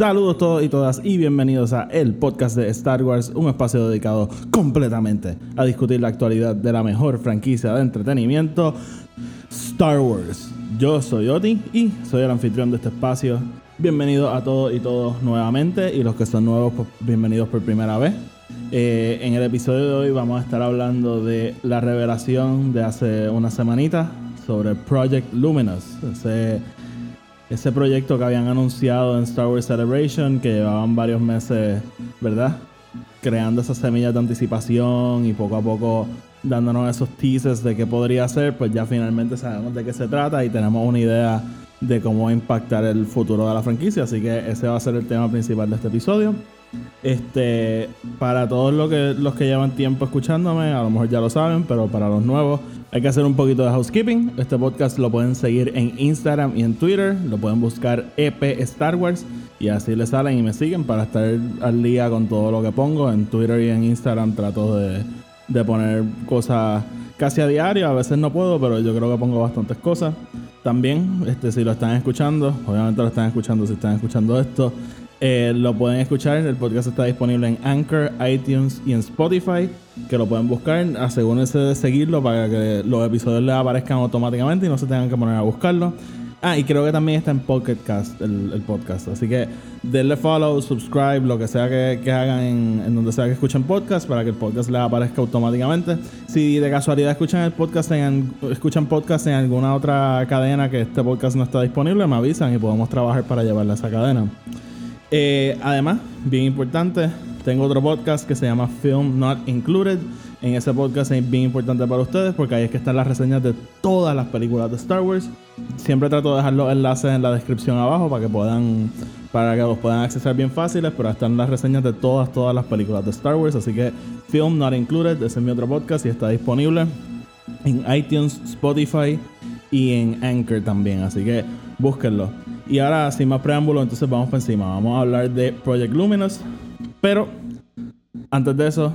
Saludos todos y todas y bienvenidos a el podcast de Star Wars, un espacio dedicado completamente a discutir la actualidad de la mejor franquicia de entretenimiento, Star Wars. Yo soy Oti y soy el anfitrión de este espacio. Bienvenidos a todos y todos nuevamente y los que son nuevos, pues, bienvenidos por primera vez. Eh, en el episodio de hoy vamos a estar hablando de la revelación de hace una semanita sobre Project Luminous, ese proyecto que habían anunciado en Star Wars Celebration, que llevaban varios meses, ¿verdad? Creando esas semillas de anticipación y poco a poco dándonos esos teasers de qué podría ser, pues ya finalmente sabemos de qué se trata y tenemos una idea de cómo impactar el futuro de la franquicia. Así que ese va a ser el tema principal de este episodio. Este, para todos los que, los que llevan tiempo escuchándome, a lo mejor ya lo saben, pero para los nuevos hay que hacer un poquito de housekeeping. Este podcast lo pueden seguir en Instagram y en Twitter. Lo pueden buscar EP Star Wars y así les salen y me siguen para estar al día con todo lo que pongo. En Twitter y en Instagram trato de, de poner cosas casi a diario. A veces no puedo, pero yo creo que pongo bastantes cosas. También, este, si lo están escuchando, obviamente lo están escuchando si están escuchando esto. Eh, lo pueden escuchar, el podcast está disponible en Anchor, iTunes y en Spotify, que lo pueden buscar. Asegúrense de seguirlo para que los episodios les aparezcan automáticamente y no se tengan que poner a buscarlo. Ah, y creo que también está en Pocket Cast, el, podcast. Así que denle follow, subscribe, lo que sea que, hagan en, donde sea que escuchen podcast para que el podcast les aparezca automáticamente. Si de casualidad escuchan el podcast en, escuchan podcast en alguna otra cadena que este podcast no está disponible, me avisan y podemos trabajar para llevarle a esa cadena. Eh, además, bien importante, tengo otro podcast que se llama Film Not Included. En ese podcast es bien importante para ustedes porque ahí es que están las reseñas de todas las películas de Star Wars. Siempre trato de dejar los enlaces en la descripción abajo para que puedan para que los puedan acceder bien fáciles, pero están las reseñas de todas todas las películas de Star Wars, así que Film Not Included, ese es mi otro podcast y está disponible en iTunes, Spotify y en Anchor también, así que búsquenlo. Y ahora, sin más preámbulo, entonces vamos para encima. Vamos a hablar de Project Luminous. Pero, antes de eso,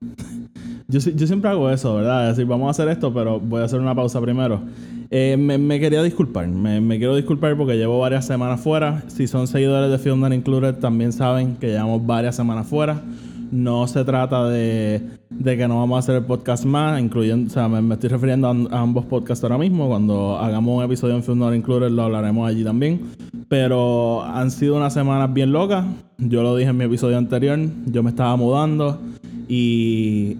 yo, yo, siempre hago eso, ¿verdad? Es decir, vamos a hacer esto, pero voy a hacer una pausa primero. Eh, me, me, quería disculpar, me, me, quiero disculpar porque llevo varias semanas fuera. Si son seguidores de Film Not Included, también saben que llevamos varias semanas fuera. No se trata de, de, que no vamos a hacer el podcast más, incluyendo, o sea, me, estoy refiriendo a, a, ambos podcasts ahora mismo. Cuando hagamos un episodio en Film Not Included, lo hablaremos allí también. Pero han sido unas semanas bien locas. Yo lo dije en mi episodio anterior, yo me estaba mudando y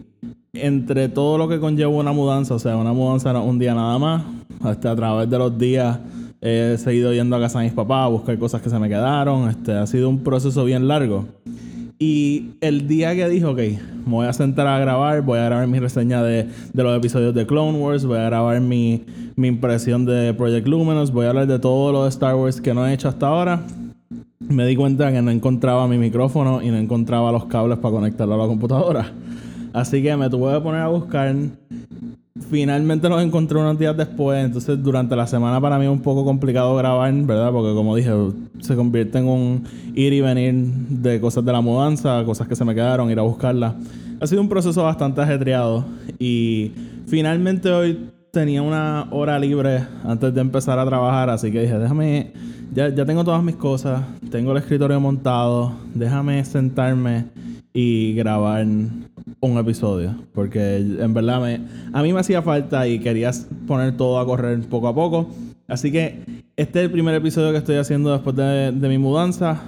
entre todo lo que conlleva una mudanza, o sea, una mudanza no un día nada más, hasta a través de los días he seguido yendo a casa de mis papás a buscar cosas que se me quedaron. Este, ha sido un proceso bien largo. Y el día que dije, ok, me voy a sentar a grabar, voy a grabar mi reseña de, de los episodios de Clone Wars, voy a grabar mi, mi, impresión de Project Luminous, voy a hablar de todo lo de Star Wars que no he hecho hasta ahora. Me di cuenta que no encontraba mi micrófono y no encontraba los cables para conectarlo a la computadora. Así que me tuve que poner a buscar. Finalmente los encontré unos días después. Entonces, durante la semana para mí es un poco complicado grabar, ¿verdad? Porque, como dije, se convierte en un ir y venir de cosas de la mudanza, cosas que se me quedaron, ir a buscarlas. Ha sido un proceso bastante ajetreado. Y finalmente hoy tenía una hora libre antes de empezar a trabajar. Así que dije, déjame. Ya, ya tengo todas mis cosas. Tengo el escritorio montado. Déjame sentarme y grabar un episodio. Porque en verdad me, a mí me hacía falta y quería poner todo a correr poco a poco. Así que este es el primer episodio que estoy haciendo después de, de mi mudanza.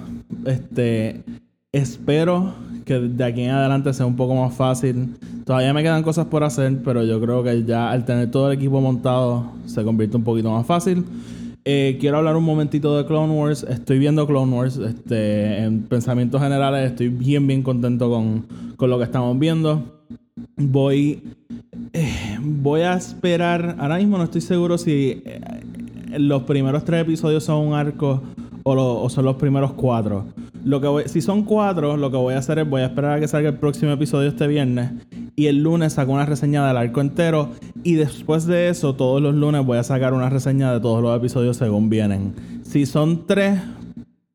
Este espero que de aquí en adelante sea un poco más fácil. Todavía me quedan cosas por hacer, pero yo creo que ya al tener todo el equipo montado se convierte un poquito más fácil. Eh, quiero hablar un momentito de Clone Wars. Estoy viendo Clone Wars. Este, en pensamientos generales, estoy bien, bien contento con, con lo que estamos viendo. Voy. Eh, voy a esperar. Ahora mismo no estoy seguro si eh, los primeros tres episodios son un arco o, o son los primeros cuatro. Lo que voy- si son cuatro, lo que voy a hacer es voy a esperar a que salga el próximo episodio este viernes y el lunes saco una reseña del arco entero y después de eso todos los lunes voy a sacar una reseña de todos los episodios según vienen. Si son tres,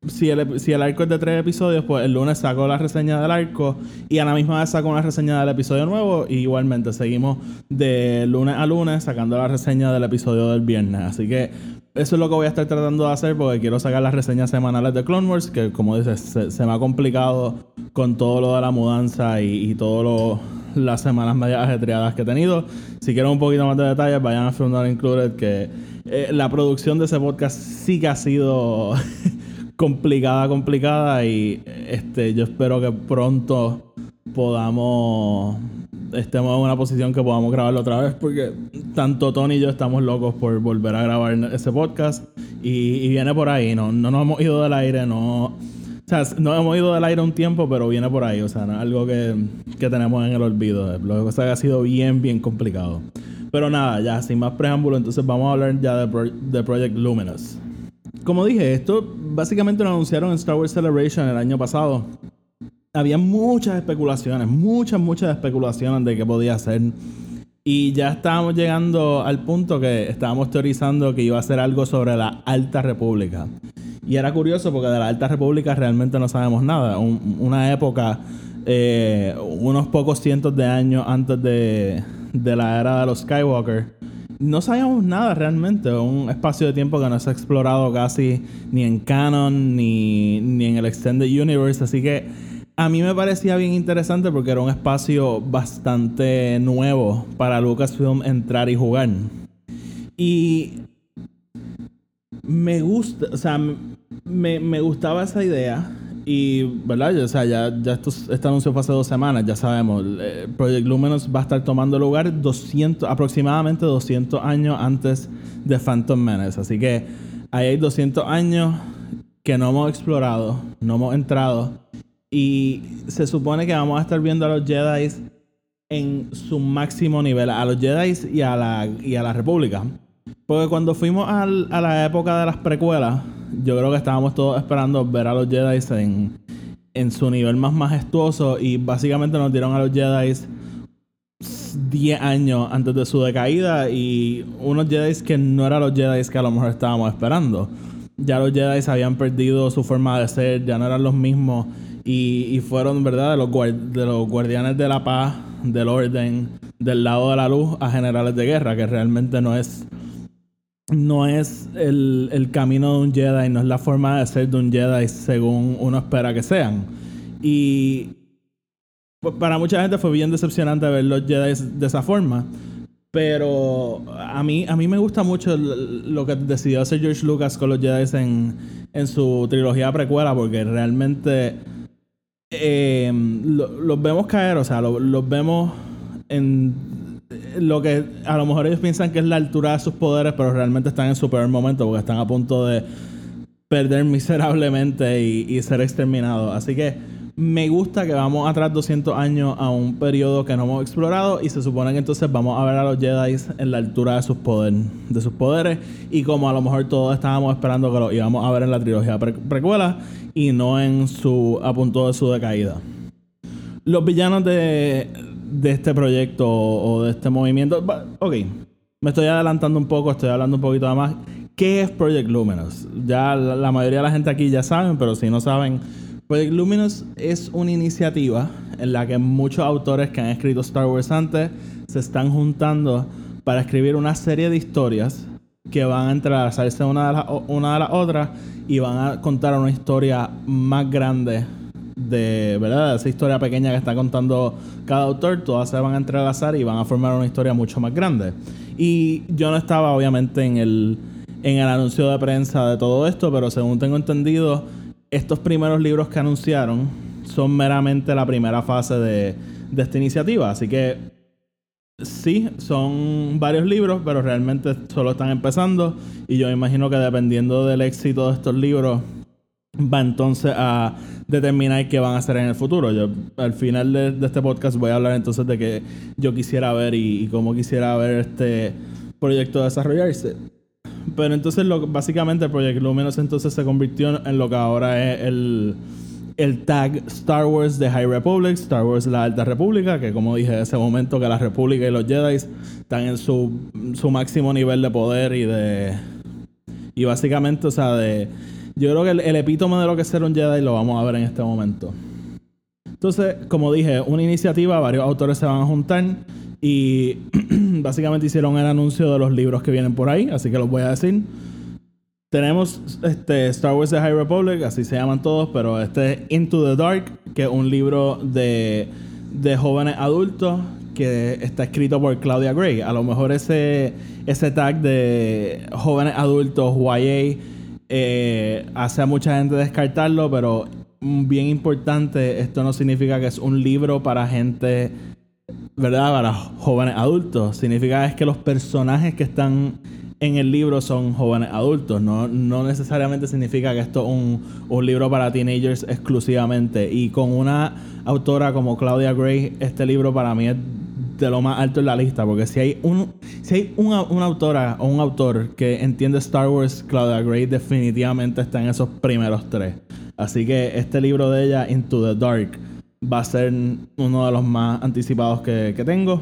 si el, si el arco es de tres episodios, pues el lunes saco la reseña del arco y a la misma vez saco una reseña del episodio nuevo y igualmente seguimos de lunes a lunes sacando la reseña del episodio del viernes. Así que eso es lo que voy a estar tratando de hacer porque quiero sacar las reseñas semanales de Clone Wars, que como dices, se, me ha complicado con todo lo de la mudanza y, y todo lo las semanas medias ajetreadas que he tenido. Si quieren un poquito más de detalles, vayan a Film Not Included, que eh, la producción de ese podcast sí que ha sido complicada, complicada y este yo espero que pronto podamos estemos en una posición que podamos grabarlo otra vez porque tanto Tony y yo estamos locos por volver a grabar ese podcast y, y viene por ahí, no, no nos hemos ido del aire, no o sea, no hemos ido del aire un tiempo, pero viene por ahí. O sea, no algo que, que tenemos en el olvido. Lo que que ha sido bien, bien complicado. Pero nada, ya sin más preámbulo, entonces vamos a hablar ya de, Pro- de Project Luminous. Como dije, esto básicamente lo anunciaron en Star Wars Celebration el año pasado. Había muchas especulaciones, muchas, muchas especulaciones de qué podía ser. Y ya estábamos llegando al punto que estábamos teorizando que iba a ser algo sobre la Alta República. Y era curioso porque de la Alta República realmente no sabemos nada. Un- una época, eh, unos pocos cientos de años antes de, de la era de los Skywalker, no sabíamos nada realmente. Un espacio de tiempo que no se ha explorado casi ni en canon ni, ni en el Extended Universe. Así que a mí me parecía bien interesante porque era un espacio bastante nuevo para Lucasfilm entrar y jugar. Y me gusta, o sea, me, me gustaba esa idea. Y, ¿verdad? O sea, ya, ya esto, este anuncio fue hace dos semanas, ya sabemos. eh, Project Luminous va a estar tomando lugar 200, aproximadamente 200 años antes de Phantom Menace. Así que ahí hay 200 años que no hemos explorado, no hemos entrado. Y se supone que vamos a estar viendo a los Jedi en su máximo nivel, a los Jedi y a la, y a la República. Porque cuando fuimos al- a la época de las precuelas, yo creo que estábamos todos esperando ver a los Jedi en, en su nivel más majestuoso y básicamente nos dieron a los Jedi 10 años antes de su decaída y unos Jedi que no eran los Jedi que a lo mejor estábamos esperando. Ya los Jedi habían perdido su forma de ser, ya no eran los mismos y, fueron, ¿verdad?, de los, de los guardianes de la paz, del orden, del lado de la luz a generales de guerra, que realmente no es no es el, el camino de un Jedi, no es la forma de ser de un Jedi según uno espera que sean. Y pues, para mucha gente fue bien decepcionante ver los Jedi de esa forma. Pero a mí, a mí me gusta mucho lo que decidió hacer George Lucas con los Jedi en, en su trilogía precuela, porque realmente eh, lo- los vemos caer, o sea, lo- los vemos en lo que a lo mejor ellos piensan que es la altura de sus poderes, pero realmente están en su peor momento porque están a punto de perder miserablemente y ser exterminados. Así que me gusta que vamos atrás 200 años a un periodo que no hemos explorado y se supone que entonces vamos a ver a los Jedi en la altura de sus, poder, de sus poderes y como a lo mejor todos estábamos esperando que lo íbamos a ver en la trilogía pre- precuela y no en su a punto de su decaída. Los villanos de, de este proyecto o de este movimiento. Ok, me estoy adelantando un poco, estoy hablando un poquito más. ¿Qué es Project Luminous? Ya la mayoría de la gente aquí ya saben, pero si no saben, Project Luminous es una iniciativa en la que muchos autores que han escrito Star Wars antes se están juntando para escribir una serie de historias que van a entrelazarse una de las una de las otras y van a contar una historia más grande de verdad esa historia pequeña que está contando cada autor. Todas se van a entrelazar y van a formar una historia mucho más grande. Y yo no estaba obviamente en el en el anuncio de prensa de todo esto pero según tengo entendido estos primeros libros que anunciaron son meramente la primera fase de, esta iniciativa así que Sí, son varios libros, pero realmente solo están empezando. Y yo imagino que dependiendo del éxito de estos libros, va entonces a determinar qué van a hacer en el futuro. Yo al final de, este podcast voy a hablar entonces de que yo quisiera ver y cómo quisiera ver este proyecto desarrollarse. Pero entonces lo, básicamente Project Luminous entonces se convirtió en lo que ahora es el, el tag Star Wars de High Republic, Star Wars la Alta República, que como dije en ese momento que la República y los Jedi están en su, su máximo nivel de poder y de... Y básicamente, o sea, de... Yo creo que el, el epítome de lo que es ser un Jedi lo vamos a ver en este momento. Entonces, como dije, una iniciativa, varios autores se van a juntar y básicamente hicieron el anuncio de los libros que vienen por ahí, así que los voy a decir. Tenemos este, Star Wars The High Republic, así se llaman todos, pero este es Into the Dark, que es un libro de, de jóvenes adultos que está escrito por Claudia Gray. A lo mejor ese, ese tag de jóvenes adultos, YA, eh, hace a mucha gente descartarlo, pero bien importante, esto no significa que es un libro para gente, ¿verdad? Para jóvenes adultos. Significa es que los personajes que están en el libro son jóvenes adultos. No, no necesariamente significa que esto es un, un libro para teenagers exclusivamente. Y con una autora como Claudia Gray, este libro para mí es de lo más alto en la lista. Porque si hay, un, si hay una, una autora o un autor que entiende Star Wars, Claudia Gray definitivamente está en esos primeros tres. Así que este libro de ella, Into the Dark, va a ser uno de los más anticipados que, que tengo.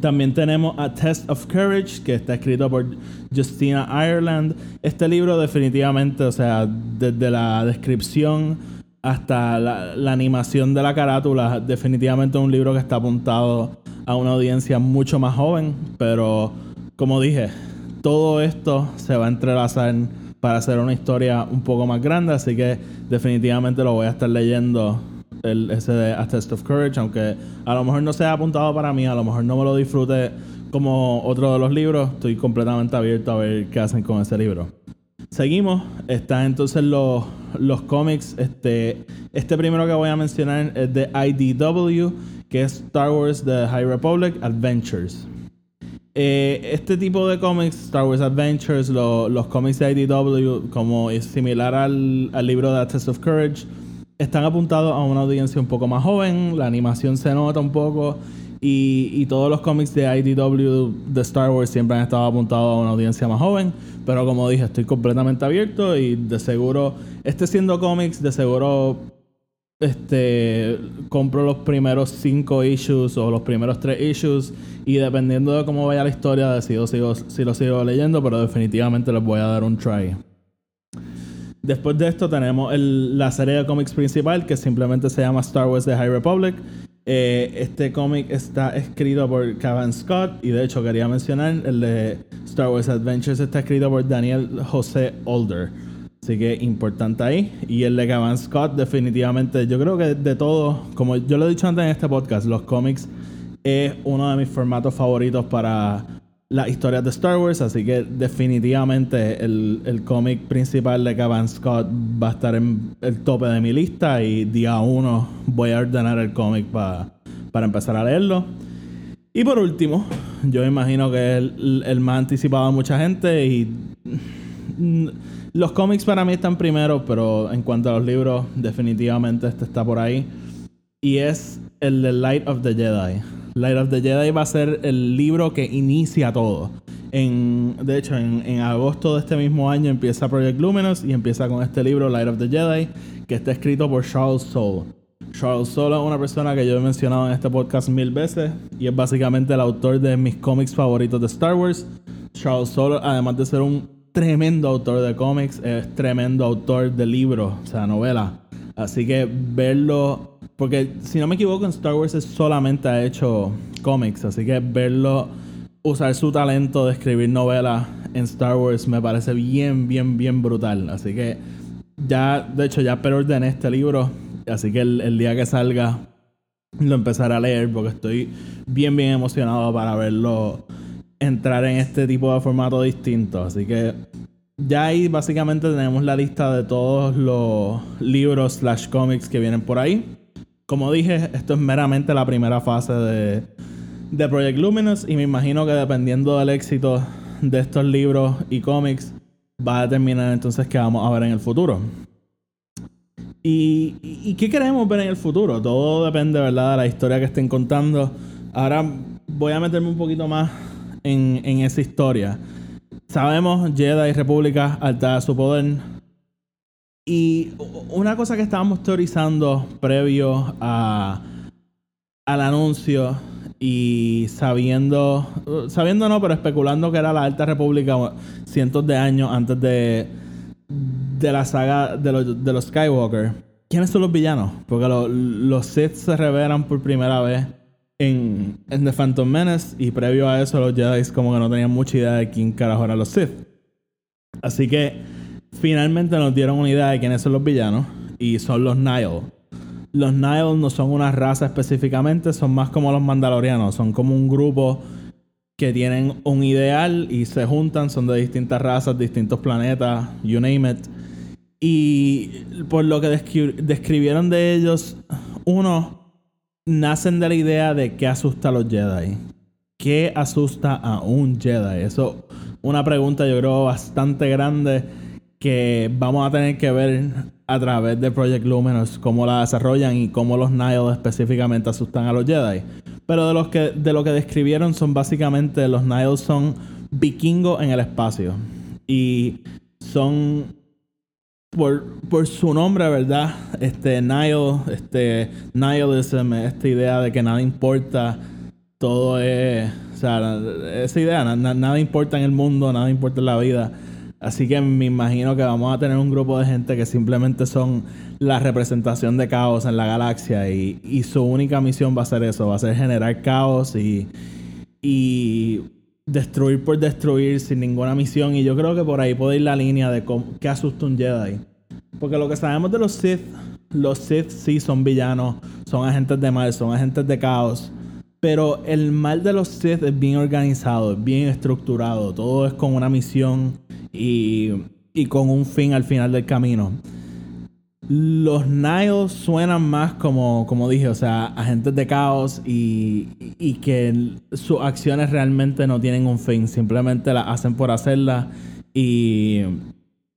También tenemos A Test of Courage, que está escrito por Justina Ireland. Este libro definitivamente, o sea, desde la descripción hasta la, la animación de la carátula, definitivamente es un libro que está apuntado a una audiencia mucho más joven. Pero, como dije, todo esto se va a entrelazar para hacer una historia un poco más grande, así que definitivamente lo voy a estar leyendo el, ese de A Test of Courage, aunque a lo mejor no sea apuntado para mí, a lo mejor no me lo disfrute como otro de los libros, estoy completamente abierto a ver qué hacen con ese libro. Seguimos, están entonces los, los cómics, este, este primero que voy a mencionar es de IDW, que es Star Wars The High Republic Adventures. Eh, este tipo de cómics, Star Wars Adventures, lo, los cómics de IDW, como es similar al, al libro de A Test of Courage, están apuntados a una audiencia un poco más joven, la animación se nota un poco y, todos los cómics de IDW de Star Wars siempre han estado apuntados a una audiencia más joven, pero como dije, estoy completamente abierto y de seguro, este siendo cómics, de seguro este compro los primeros cinco issues o los primeros tres issues y dependiendo de cómo vaya la historia decido si, si lo sigo leyendo, pero definitivamente les voy a dar un try. Después de esto tenemos el, la serie de cómics principal que simplemente se llama Star Wars The High Republic. Eh, este cómic está escrito por Kevin Scott y de hecho quería mencionar el de Star Wars Adventures está escrito por Daniel José Older. Así que importante ahí. Y el de Kevin Scott definitivamente, yo creo que de todo, como yo lo he dicho antes en este podcast, los cómics es uno de mis formatos favoritos para las historias de Star Wars, así que definitivamente el, el cómic principal de Kevin Scott va a estar en el tope de mi lista y día uno voy a ordenar el cómic para empezar a leerlo. Y por último, yo imagino que es el, más anticipado de mucha gente y los cómics para mí están primero, pero en cuanto a los libros, definitivamente este está por ahí. Y es el de Light of the Jedi. Light of the Jedi va a ser el libro que inicia todo. En, de hecho, en, agosto de este mismo año empieza Project Luminous y empieza con este libro, Light of the Jedi, que está escrito por Charles Soule. Charles Soule es una persona que yo he mencionado en este podcast mil veces y es básicamente el autor de mis cómics favoritos de Star Wars. Charles Soule, además de ser un tremendo autor de cómics, es tremendo autor de libros, o sea, novelas. Así que verlo porque si no me equivoco, en Star Wars solamente ha hecho cómics. Así que verlo usar su talento de escribir novelas en Star Wars me parece bien, bien, bien brutal. Así que ya, de hecho, ya preordené este libro. Así que el, el, día que salga lo empezaré a leer porque estoy bien, bien emocionado para verlo entrar en este tipo de formato distinto. Así que ya ahí básicamente tenemos la lista de todos los libros slash cómics que vienen por ahí. Como dije, esto es meramente la primera fase de, de Project Luminous y me imagino que dependiendo del éxito de estos libros y cómics va a determinar entonces qué vamos a ver en el futuro. ¿Y, ¿Y, qué queremos ver en el futuro? Todo depende, ¿verdad?, de la historia que estén contando. Ahora voy a meterme un poquito más en, en esa historia. Sabemos, Jedi y República alta su poder. Y una cosa que estábamos teorizando previo a, al anuncio y sabiendo, sabiendo no, pero especulando que era la Alta República cientos de años antes de, de la saga de los, de los Skywalker. ¿Quiénes son los villanos? Porque los Sith se revelan por primera vez en, The Phantom Menace y previo a eso los Jedi como que no tenían mucha idea de quién carajo eran los Sith. Así que finalmente nos dieron una idea de quiénes son los villanos y son los Nile. Los Nile no son una raza específicamente, son más como los Mandalorianos, son como un grupo que tienen un ideal y se juntan, son de distintas razas, distintos planetas, you name it. Y por lo que describieron de ellos, uno nacen de la idea de qué asusta a los Jedi. ¿Qué asusta a un Jedi? Eso una pregunta yo creo bastante grande que vamos a tener que ver a través de Project Luminous cómo la desarrollan y cómo los Nile específicamente asustan a los Jedi. Pero de los que de lo que describieron son básicamente los Nile son vikingos en el espacio y son por, por su nombre, ¿verdad? Este Nile, este nihilism, esta idea de que nada importa, todo es, o sea, esa idea, nada importa en el mundo, nada importa en la vida. Así que me imagino que vamos a tener un grupo de gente que simplemente son la representación de caos en la galaxia y, y su única misión va a ser eso, va a ser generar caos y, y destruir por destruir sin ninguna misión. Y yo creo que por ahí puede ir la línea de cómo, qué asusta un Jedi. Porque lo que sabemos de los Sith, los Sith sí son villanos, son agentes de mal, son agentes de caos. Pero el mal de los Sith es bien organizado, es bien estructurado. Todo es con una misión y, y con un fin al final del camino. Los Niles suenan más como, como dije, o sea, agentes de caos y, y que sus acciones realmente no tienen un fin, simplemente las hacen por hacerlas y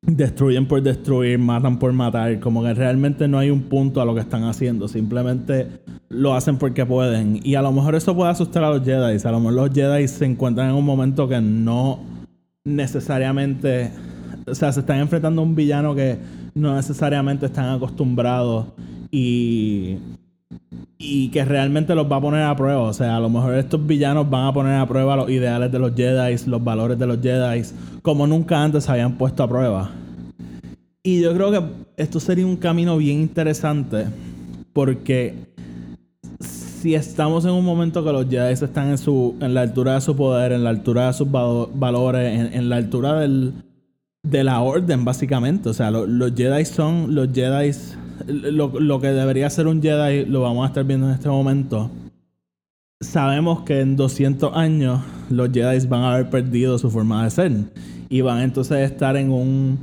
destruyen por destruir, matan por matar, como que realmente no hay un punto a lo que están haciendo, simplemente lo hacen porque pueden. Y a lo mejor eso puede asustar a los Jedi, a lo mejor los Jedi se encuentran en un momento que no necesariamente, o sea, se están enfrentando a un villano que no necesariamente están acostumbrados y y que realmente los va a poner a prueba. O sea, a lo mejor estos villanos van a poner a prueba los ideales de los Jedi, los valores de los Jedi, como nunca antes habían puesto a prueba. Y yo creo que esto sería un camino bien interesante porque si estamos en un momento que los Jedi están en, su, en la altura de su poder, en la altura de sus valores, en, la altura del, de la orden, básicamente. O sea, los Jedi son los Jedi lo, que debería ser un Jedi lo vamos a estar viendo en este momento. Sabemos que en 200 años los Jedi van a haber perdido su forma de ser y van entonces a estar en un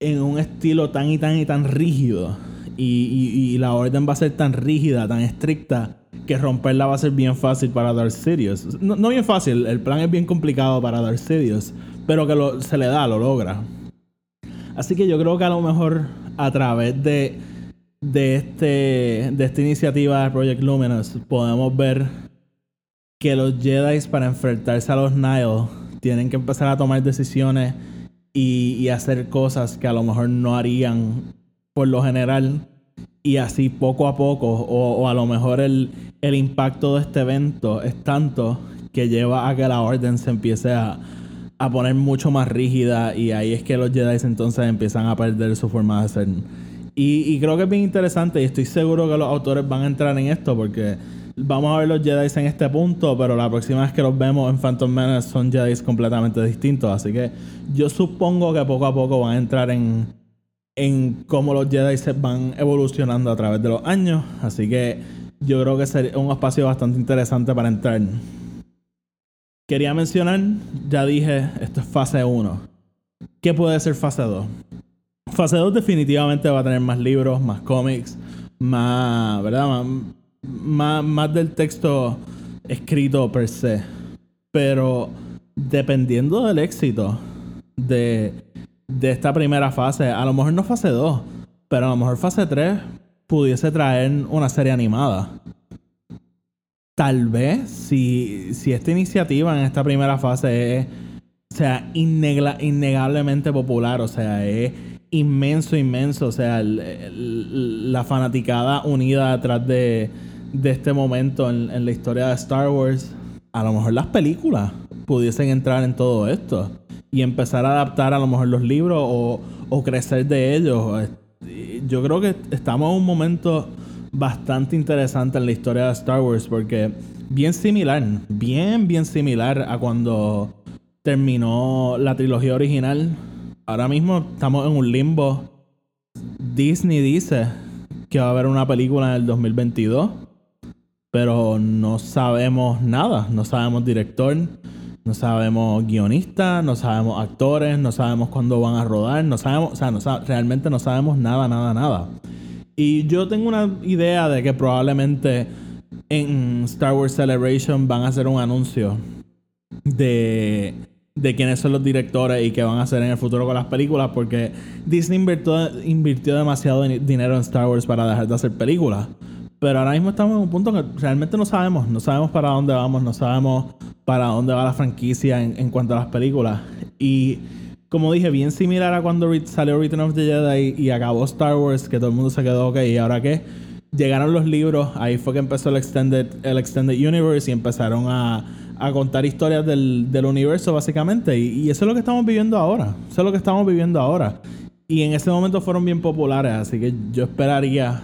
en un estilo tan y tan y tan rígido y, la orden va a ser tan rígida, tan estricta que romperla va a ser bien fácil para Darth Sidious. No, no bien fácil, el plan es bien complicado para Darth Sidious, pero que se le da, lo logra. Así que yo creo que a lo mejor a través de, de, este, de esta iniciativa de Project Luminous podemos ver que los Jedi para enfrentarse a los Nile tienen que empezar a tomar decisiones y, hacer cosas que a lo mejor no harían por lo general. Y así poco a poco o, a lo mejor el, el impacto de este evento es tanto que lleva a que la orden se empiece a, a poner mucho más rígida y ahí es que los Jedi entonces empiezan a perder su forma de ser. Y, creo que es bien interesante y estoy seguro que los autores van a entrar en esto porque vamos a ver los Jedi en este punto, pero la próxima vez que los vemos en Phantom Menace son Jedi completamente distintos. Así que yo supongo que poco a poco van a entrar en, en cómo los Jedi se van evolucionando a través de los años. Así que yo creo que sería un espacio bastante interesante para entrar. Quería mencionar, ya dije, esto es fase 1. ¿Qué puede ser fase 2? Fase 2 definitivamente va a tener más libros, más cómics, más, ¿verdad? Más, más, del texto escrito per se. Pero dependiendo del éxito de, de esta primera fase, a lo mejor no fase 2, pero a lo mejor fase 3 pudiese traer una serie animada tal vez si, si esta iniciativa en esta primera fase es o sea, innegla- innegablemente popular, o sea, es inmenso, inmenso, o sea, la fanaticada unida detrás de, de este momento en, la historia de Star Wars. A lo mejor las películas pudiesen entrar en todo esto y empezar a adaptar a lo mejor los libros o, crecer de ellos. Yo creo que estamos en un momento bastante interesante en la historia de Star Wars porque bien similar, bien, bien similar a cuando terminó la trilogía original. Ahora mismo estamos en un limbo. Disney dice que va a haber una película en el 2022, pero no sabemos nada. No sabemos director, no sabemos guionista, no sabemos actores, no sabemos cuándo van a rodar, no sabemos, o sea, no realmente no sabemos nada, nada, nada. Y yo tengo una idea de que probablemente en Star Wars Celebration van a hacer un anuncio de, de quiénes son los directores y qué van a hacer en el futuro con las películas, porque Disney invirtió, invirtió demasiado di- dinero en Star Wars para dejar de hacer películas. Pero ahora mismo estamos en un punto que realmente no sabemos, no sabemos para dónde vamos, no sabemos para dónde va la franquicia en, en cuanto a las películas. Y como dije, bien similar a cuando salió Return of the Jedi y acabó Star Wars, que todo el mundo se quedó, ok, ¿y ahora qué? Llegaron los libros, ahí fue que empezó el Extended, Universe y empezaron a, contar historias del, universo básicamente. Y, y eso es lo que estamos viviendo ahora. Eso es lo que estamos viviendo ahora. Y en ese momento fueron bien populares, así que yo esperaría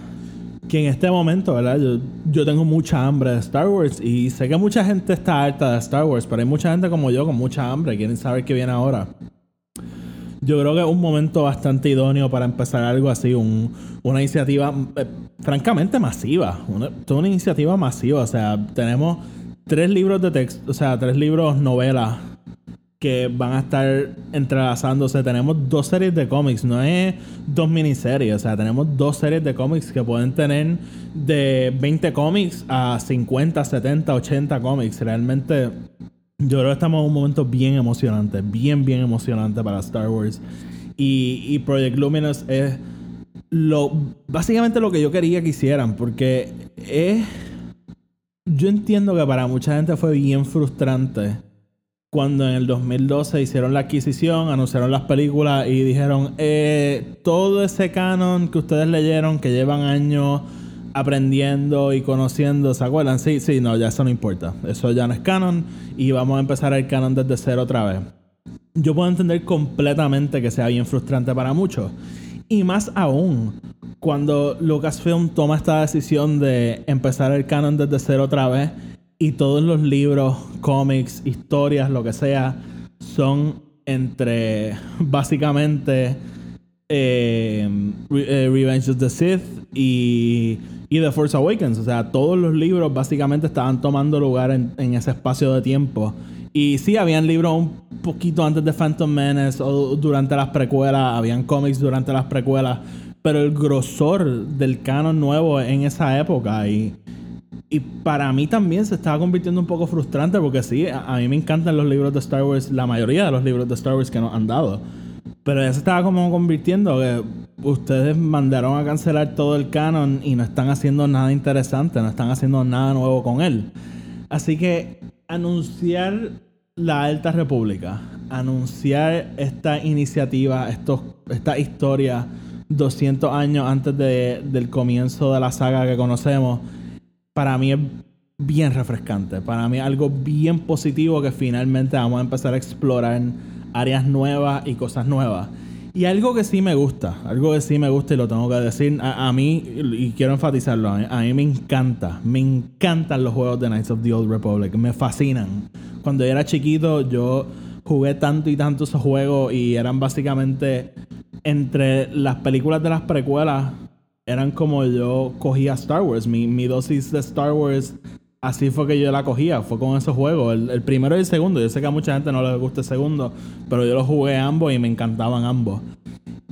que en este momento, ¿verdad? Yo, yo tengo mucha hambre de Star Wars y sé que mucha gente está harta de Star Wars, pero hay mucha gente como yo con mucha hambre, quieren saber qué viene ahora. Yo creo que es un momento bastante idóneo para empezar algo así, un- una iniciativa eh, francamente masiva, una, una iniciativa masiva, o sea, tenemos tres libros de texto, o sea, tres libros novelas que van a estar entrelazándose. Tenemos dos series de cómics, no es dos miniseries, o sea, tenemos dos series de cómics que pueden tener de 20 cómics a 50, 70, 80 cómics. Realmente yo creo que estamos en un momento bien emocionante, bien, bien emocionante para Star Wars. Y, y Project Luminous es lo, básicamente lo que yo quería que hicieran, porque es... Yo entiendo que para mucha gente fue bien frustrante cuando en el 2012 hicieron la adquisición, anunciaron las películas y dijeron, eh, todo ese canon que ustedes leyeron, que llevan años aprendiendo y conociendo, ¿se acuerdan? Sí, sí, no, ya eso no importa. Eso ya no es canon y vamos a empezar el canon desde cero otra vez. Yo puedo entender completamente que sea bien frustrante para muchos. Y más aún, cuando Lucasfilm toma esta decisión de empezar el canon desde cero otra vez y todos los libros, cómics, historias, lo que sea, son entre básicamente Re- eh, Revenge of the Sith y, y The Force Awakens. O sea, todos los libros básicamente estaban tomando lugar en, en ese espacio de tiempo. Y sí, habían libros un poquito antes de Phantom Menace o durante las precuelas, habían cómics durante las precuelas, pero el grosor del canon nuevo en esa época y, y para mí también se estaba convirtiendo un poco frustrante porque sí, a, a mí me encantan los libros de Star Wars, la mayoría de los libros de Star Wars que nos han dado. Pero ya se estaba como convirtiendo que ustedes mandaron a cancelar todo el canon y no están haciendo nada interesante, no están haciendo nada nuevo con él. Así que anunciar la Alta República, anunciar esta iniciativa, estos, esta historia 200 años antes de- del comienzo de la saga que conocemos, para mí es bien refrescante. Para mí es algo bien positivo que finalmente vamos a empezar a explorar áreas nuevas y cosas nuevas. Y algo que sí me gusta, algo que sí me gusta y lo tengo que decir, a, a mí, y quiero enfatizarlo, a mí, me encanta, me encantan los juegos de Knights of the Old Republic, me fascinan. Cuando yo era chiquito, yo jugué tanto y tanto esos juegos y eran básicamente entre las películas de las precuelas eran como yo cogía Star Wars. Mi, mi dosis de Star Wars, así fue que yo la cogía. Fue con esos juegos. El, primero y el segundo. Yo sé que a mucha gente no les gusta el segundo, pero yo los jugué ambos y me encantaban ambos.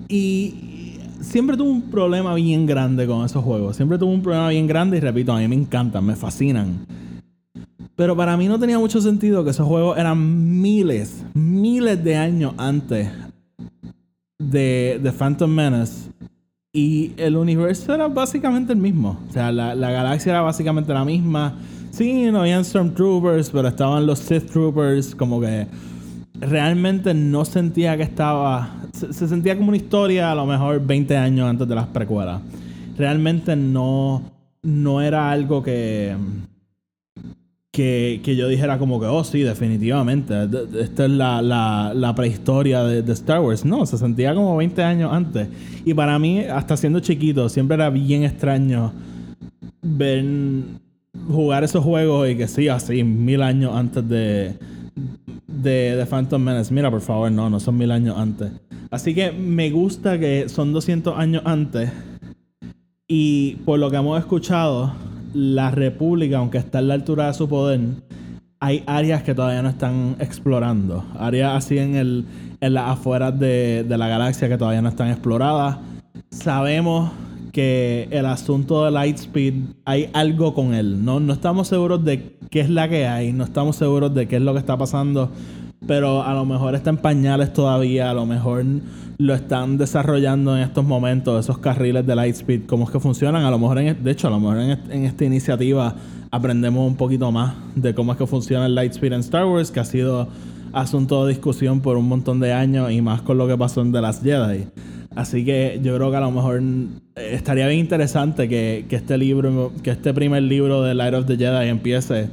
Y siempre tuve un problema bien grande con esos juegos. Siempre tuve un problema bien grande y repito, a mí me encantan, me fascinan. Pero para mí no tenía mucho sentido que esos juegos eran miles, miles de años antes de, de Phantom Menace. Y el universo era básicamente el mismo. O sea, la, la galaxia era básicamente la misma. Sí, no habían Stormtroopers, pero estaban los Sith Troopers, como que realmente no sentía que estaba. Se, se sentía como una historia a lo mejor 20 años antes de las precuelas. Realmente no, no era algo que, que, que yo dijera como que, oh, sí, definitivamente. Esta es la, la, la prehistoria de, de Star Wars. No, se sentía como 20 años antes. Y para mí, hasta siendo chiquito, siempre era bien extraño ver jugar esos juegos y que sí, así, mil años antes de, de, de Phantom Menace. Mira, por favor, no, no son mil años antes. Así que me gusta que son 200 años antes. Y por lo que hemos escuchado, la República, aunque está en la altura de su poder, hay áreas que todavía no están explorando. Áreas así en, el, en las afueras de, de la galaxia que todavía no están exploradas. Sabemos que el asunto de Lightspeed hay algo con él. No, no estamos seguros de qué es la que hay. No estamos seguros de qué es lo que está pasando. Pero a lo mejor está en pañales todavía. A lo mejor lo están desarrollando en estos momentos. Esos carriles de Lightspeed. Cómo es que funcionan. A lo mejor, en, de hecho, a lo mejor en, est- en esta iniciativa aprendemos un poquito más de cómo es que funciona el Lightspeed en Star Wars. Que ha sido asunto de discusión por un montón de años. Y más con lo que pasó en The Last Jedi. Así que yo creo que a lo mejor eh, estaría bien interesante que, que este libro, que este primer libro de Light of the Jedi empiece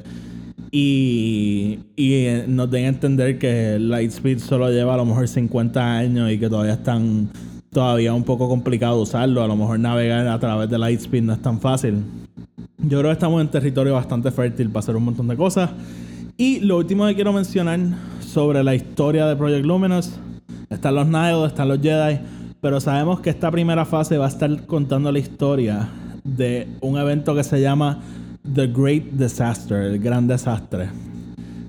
y, y eh, nos den a entender que Lightspeed solo lleva a lo mejor 50 años y que todavía están todavía un poco complicado usarlo. A lo mejor navegar a través de Lightspeed no es tan fácil. Yo creo que estamos en territorio bastante fértil para hacer un montón de cosas. Y lo último que quiero mencionar sobre la historia de Project Luminous. Están los Nile, están los Jedi. Pero sabemos que esta primera fase va a estar contando la historia de un evento que se llama The Great Disaster, el gran desastre.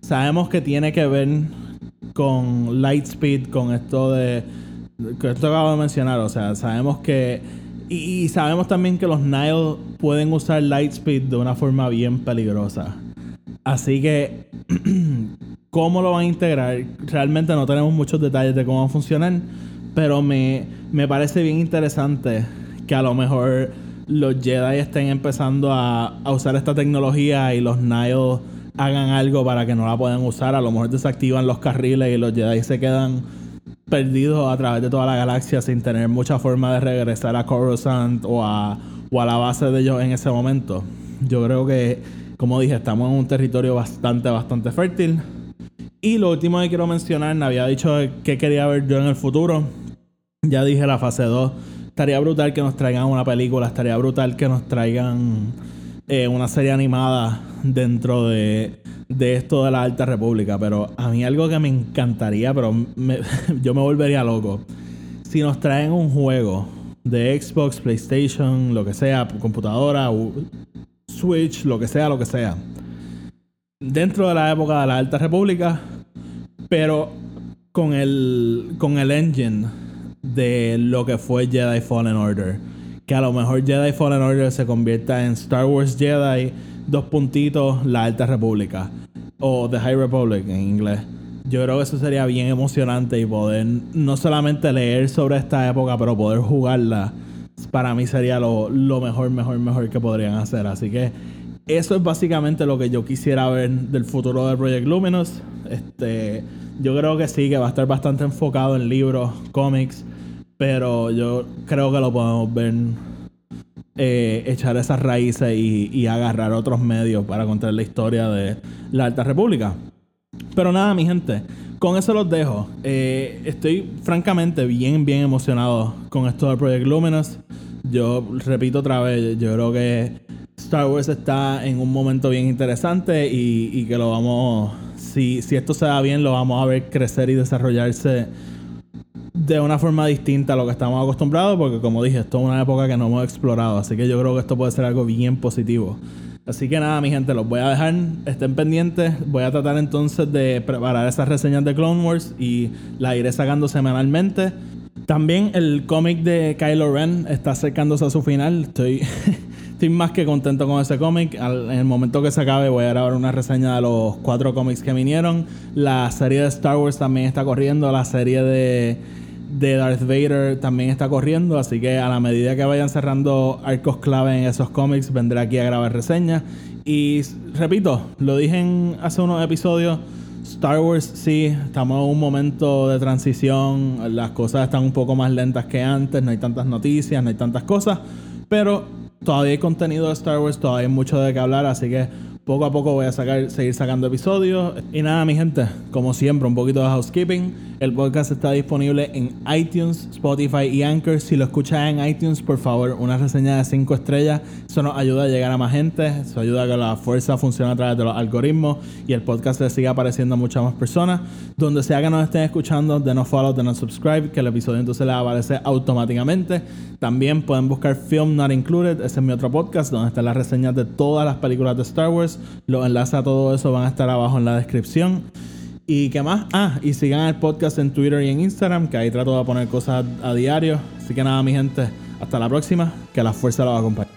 Sabemos que tiene que ver con Lightspeed, con esto de. que esto acabo de mencionar. O sea, sabemos que. Y, y sabemos también que los Nile pueden usar Lightspeed de una forma bien peligrosa. Así que. ¿Cómo lo van a integrar? Realmente no tenemos muchos detalles de cómo va a funcionar. Pero me, me parece bien interesante que a lo mejor los Jedi estén empezando a, a usar esta tecnología y los Nile hagan algo para que no la puedan usar. A lo mejor desactivan los carriles y los Jedi se quedan perdidos a través de toda la galaxia sin tener mucha forma de regresar a Coruscant o a, o a la base de ellos en ese momento. Yo creo que, como dije, estamos en un territorio bastante, bastante fértil. Y lo último que quiero mencionar, me había dicho que quería ver yo en el futuro. Ya dije la fase 2. Estaría brutal que nos traigan una película, estaría brutal que nos traigan eh, una serie animada dentro de, de esto de la Alta República. Pero a mí algo que me encantaría, pero yo me volvería loco. Si nos traen un juego de Xbox, PlayStation, lo que sea, computadora, Switch, lo que sea, lo que sea. Dentro de la época de la Alta República, pero con el, con el engine de lo que fue Jedi Fallen Order. Que a lo mejor Jedi Fallen Order se convierta en Star Wars Jedi, dos puntitos, la Alta República. O The High Republic en inglés. Yo creo que eso sería bien emocionante y poder no solamente leer sobre esta época, pero poder jugarla. Para mí sería lo, lo mejor, mejor, mejor que podrían hacer. Así que eso es básicamente lo que yo quisiera ver del futuro de Project Luminous. Este, yo creo que sí, que va a estar bastante enfocado en libros, cómics, pero yo creo que lo podemos ver eh, echar esas raíces y, y agarrar otros medios para contar la historia de la Alta República. Pero nada, mi gente, con eso los dejo. Eh, estoy francamente bien, bien emocionado con esto de Project Luminous. Yo repito otra vez, yo creo que Star Wars está en un momento bien interesante y, y que lo vamos, si, si esto se da bien, lo vamos a ver crecer y desarrollarse de una forma distinta a lo que estamos acostumbrados, porque como dije, esto es una época que no hemos explorado, así que yo creo que esto puede ser algo bien positivo. Así que nada, mi gente, los voy a dejar, estén pendientes, voy a tratar entonces de preparar esas reseñas de Clone Wars y las iré sacando semanalmente. También el cómic de Kylo Ren está acercándose a su final, estoy... Estoy más que contento con ese cómic. En el momento que se acabe voy a grabar una reseña de los cuatro cómics que vinieron. La serie de Star Wars también está corriendo. La serie de, de Darth Vader también está corriendo. Así que a la medida que vayan cerrando arcos clave en esos cómics, vendré aquí a grabar reseñas. Y repito, lo dije en hace unos episodios. Star Wars sí, estamos en un momento de transición, las cosas están un poco más lentas que antes, no hay tantas noticias, no hay tantas cosas, pero todavía hay contenido de Star Wars, todavía hay mucho de qué hablar, así que poco a poco voy a sacar, seguir sacando episodios. Y nada, mi gente, como siempre, un poquito de housekeeping. El podcast está disponible en iTunes, Spotify y Anchor. Si lo escuchas en iTunes, por favor, una reseña de 5 estrellas. Eso nos ayuda a llegar a más gente. Eso ayuda a que la fuerza funcione a través de los algoritmos y el podcast le siga apareciendo a muchas más personas. Donde sea que nos estén escuchando, denos follow, denos subscribe, que el episodio entonces les aparece automáticamente. También pueden buscar Film Not Included, ese es mi otro podcast, donde están las reseñas de todas las películas de Star Wars. Los enlaces a todo eso van a estar abajo en la descripción. ¿Y qué más? Ah, y sigan el podcast en Twitter y en Instagram, que ahí trato de poner cosas a diario. Así que nada, mi gente, hasta la próxima, que la fuerza los acompañe.